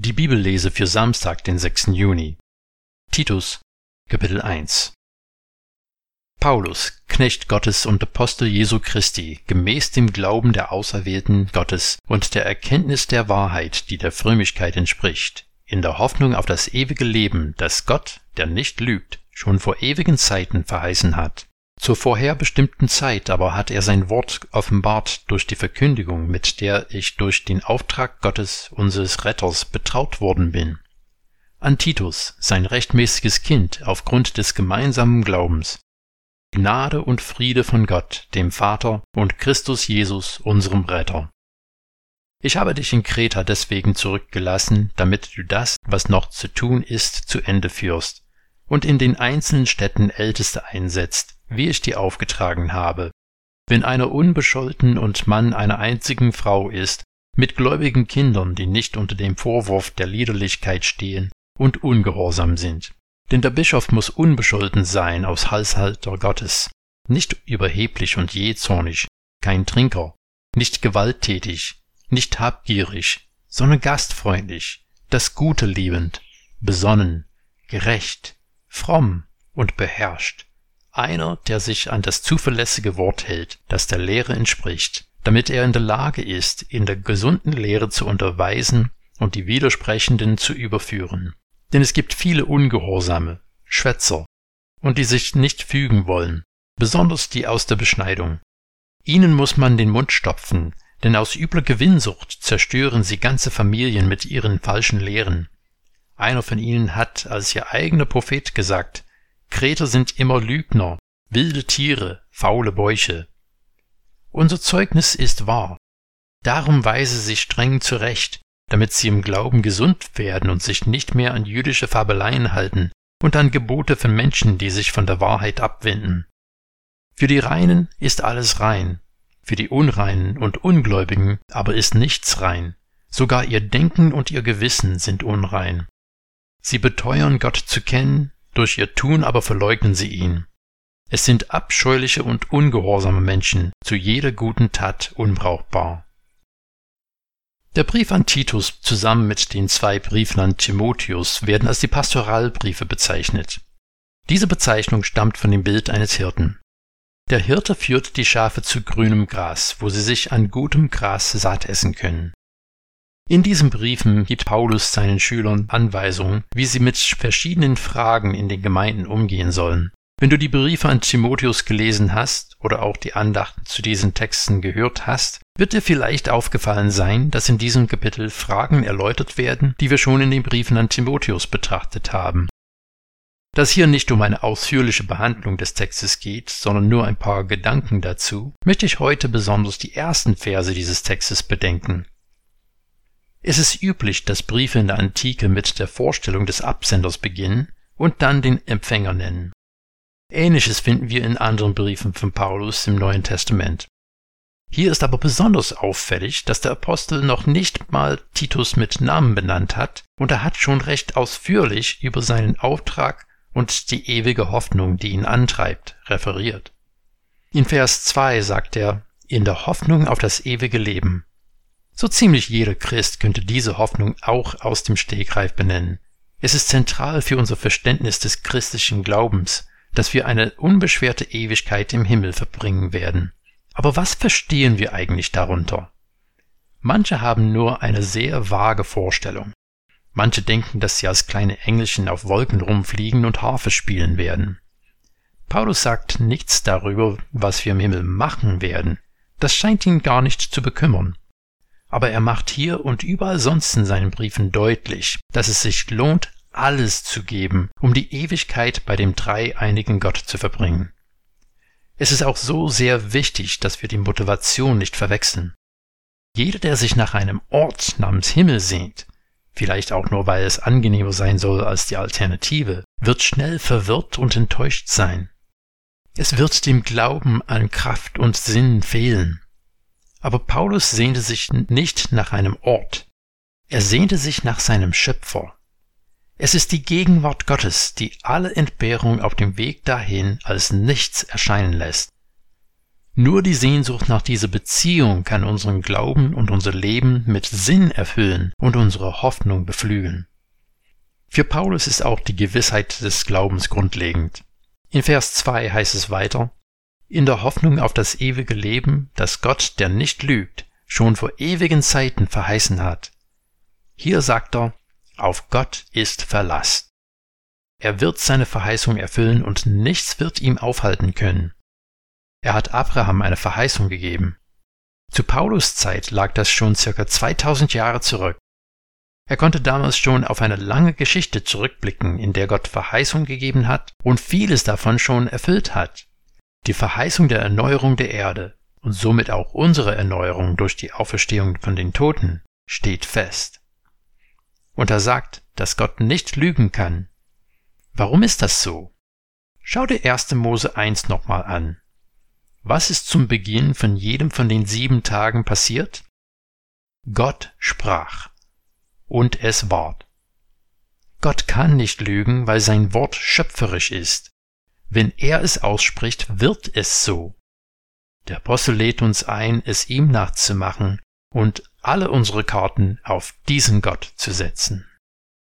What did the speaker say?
Die Bibellese für Samstag, den 6. Juni. Titus, Kapitel 1 Paulus, Knecht Gottes und Apostel Jesu Christi, gemäß dem Glauben der Auserwählten Gottes und der Erkenntnis der Wahrheit, die der Frömmigkeit entspricht, in der Hoffnung auf das ewige Leben, das Gott, der nicht lügt, schon vor ewigen Zeiten verheißen hat. Zur vorherbestimmten Zeit aber hat er sein Wort offenbart durch die Verkündigung, mit der ich durch den Auftrag Gottes unseres Retters betraut worden bin. An Titus, sein rechtmäßiges Kind, aufgrund des gemeinsamen Glaubens. Gnade und Friede von Gott, dem Vater und Christus Jesus, unserem Retter. Ich habe dich in Kreta deswegen zurückgelassen, damit du das, was noch zu tun ist, zu Ende führst und in den einzelnen Städten Älteste einsetzt, wie ich dir aufgetragen habe. Wenn einer unbescholten und Mann einer einzigen Frau ist, mit gläubigen Kindern, die nicht unter dem Vorwurf der Liederlichkeit stehen und ungehorsam sind. Denn der Bischof muss unbescholten sein aus Halshalter Gottes, nicht überheblich und jähzornig, kein Trinker, nicht gewalttätig, nicht habgierig, sondern gastfreundlich, das Gute liebend, besonnen, gerecht, fromm und beherrscht, einer, der sich an das zuverlässige Wort hält, das der Lehre entspricht, damit er in der Lage ist, in der gesunden Lehre zu unterweisen und die Widersprechenden zu überführen. Denn es gibt viele Ungehorsame, Schwätzer, und die sich nicht fügen wollen, besonders die aus der Beschneidung. Ihnen muss man den Mund stopfen, denn aus übler Gewinnsucht zerstören sie ganze Familien mit ihren falschen Lehren. Einer von ihnen hat als ihr eigener Prophet gesagt, Kreter sind immer Lügner, wilde Tiere, faule Bäuche. Unser Zeugnis ist wahr. Darum weise sie streng zurecht, damit sie im Glauben gesund werden und sich nicht mehr an jüdische Fabeleien halten und an Gebote von Menschen, die sich von der Wahrheit abwenden. Für die Reinen ist alles rein, für die Unreinen und Ungläubigen aber ist nichts rein, sogar ihr Denken und ihr Gewissen sind unrein. Sie beteuern Gott zu kennen, durch ihr Tun aber verleugnen sie ihn. Es sind abscheuliche und ungehorsame Menschen, zu jeder guten Tat unbrauchbar. Der Brief an Titus zusammen mit den zwei Briefen an Timotheus werden als die Pastoralbriefe bezeichnet. Diese Bezeichnung stammt von dem Bild eines Hirten. Der Hirte führt die Schafe zu grünem Gras, wo sie sich an gutem Gras satt essen können. In diesen Briefen gibt Paulus seinen Schülern Anweisungen, wie sie mit verschiedenen Fragen in den Gemeinden umgehen sollen. Wenn du die Briefe an Timotheus gelesen hast oder auch die Andachten zu diesen Texten gehört hast, wird dir vielleicht aufgefallen sein, dass in diesem Kapitel Fragen erläutert werden, die wir schon in den Briefen an Timotheus betrachtet haben. Da es hier nicht um eine ausführliche Behandlung des Textes geht, sondern nur ein paar Gedanken dazu, möchte ich heute besonders die ersten Verse dieses Textes bedenken. Es ist üblich, dass Briefe in der Antike mit der Vorstellung des Absenders beginnen und dann den Empfänger nennen. Ähnliches finden wir in anderen Briefen von Paulus im Neuen Testament. Hier ist aber besonders auffällig, dass der Apostel noch nicht mal Titus mit Namen benannt hat, und er hat schon recht ausführlich über seinen Auftrag und die ewige Hoffnung, die ihn antreibt, referiert. In Vers 2 sagt er, in der Hoffnung auf das ewige Leben. So ziemlich jeder Christ könnte diese Hoffnung auch aus dem Stegreif benennen. Es ist zentral für unser Verständnis des christlichen Glaubens, dass wir eine unbeschwerte Ewigkeit im Himmel verbringen werden. Aber was verstehen wir eigentlich darunter? Manche haben nur eine sehr vage Vorstellung. Manche denken, dass sie als kleine Engelchen auf Wolken rumfliegen und Harfe spielen werden. Paulus sagt nichts darüber, was wir im Himmel machen werden. Das scheint ihn gar nicht zu bekümmern aber er macht hier und überall sonst in seinen Briefen deutlich, dass es sich lohnt, alles zu geben, um die Ewigkeit bei dem dreieinigen Gott zu verbringen. Es ist auch so sehr wichtig, dass wir die Motivation nicht verwechseln. Jeder, der sich nach einem Ort namens Himmel sehnt, vielleicht auch nur weil es angenehmer sein soll als die Alternative, wird schnell verwirrt und enttäuscht sein. Es wird dem Glauben an Kraft und Sinn fehlen. Aber Paulus sehnte sich nicht nach einem Ort, er sehnte sich nach seinem Schöpfer. Es ist die Gegenwart Gottes, die alle Entbehrung auf dem Weg dahin als nichts erscheinen lässt. Nur die Sehnsucht nach dieser Beziehung kann unseren Glauben und unser Leben mit Sinn erfüllen und unsere Hoffnung beflügeln. Für Paulus ist auch die Gewissheit des Glaubens grundlegend. In Vers 2 heißt es weiter, in der Hoffnung auf das ewige Leben, das Gott, der nicht lügt, schon vor ewigen Zeiten verheißen hat. Hier sagt er, auf Gott ist Verlass. Er wird seine Verheißung erfüllen und nichts wird ihm aufhalten können. Er hat Abraham eine Verheißung gegeben. Zu Paulus Zeit lag das schon circa 2000 Jahre zurück. Er konnte damals schon auf eine lange Geschichte zurückblicken, in der Gott Verheißung gegeben hat und vieles davon schon erfüllt hat. Die Verheißung der Erneuerung der Erde und somit auch unsere Erneuerung durch die Auferstehung von den Toten steht fest. Und er sagt, dass Gott nicht lügen kann. Warum ist das so? Schau dir 1. Mose 1 nochmal an. Was ist zum Beginn von jedem von den sieben Tagen passiert? Gott sprach und es ward. Gott kann nicht lügen, weil sein Wort schöpferisch ist. Wenn er es ausspricht, wird es so. Der Apostel lädt uns ein, es ihm nachzumachen und alle unsere Karten auf diesen Gott zu setzen.